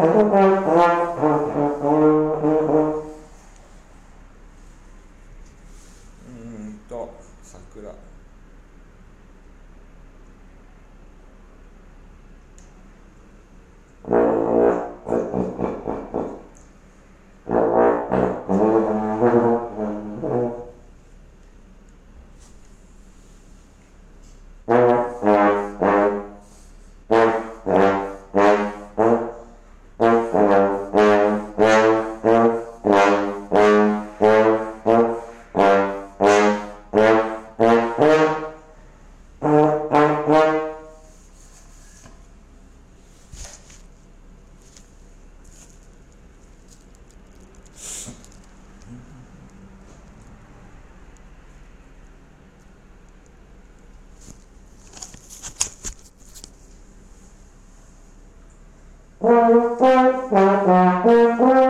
다섯 번 Thank you.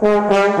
Mm-hmm.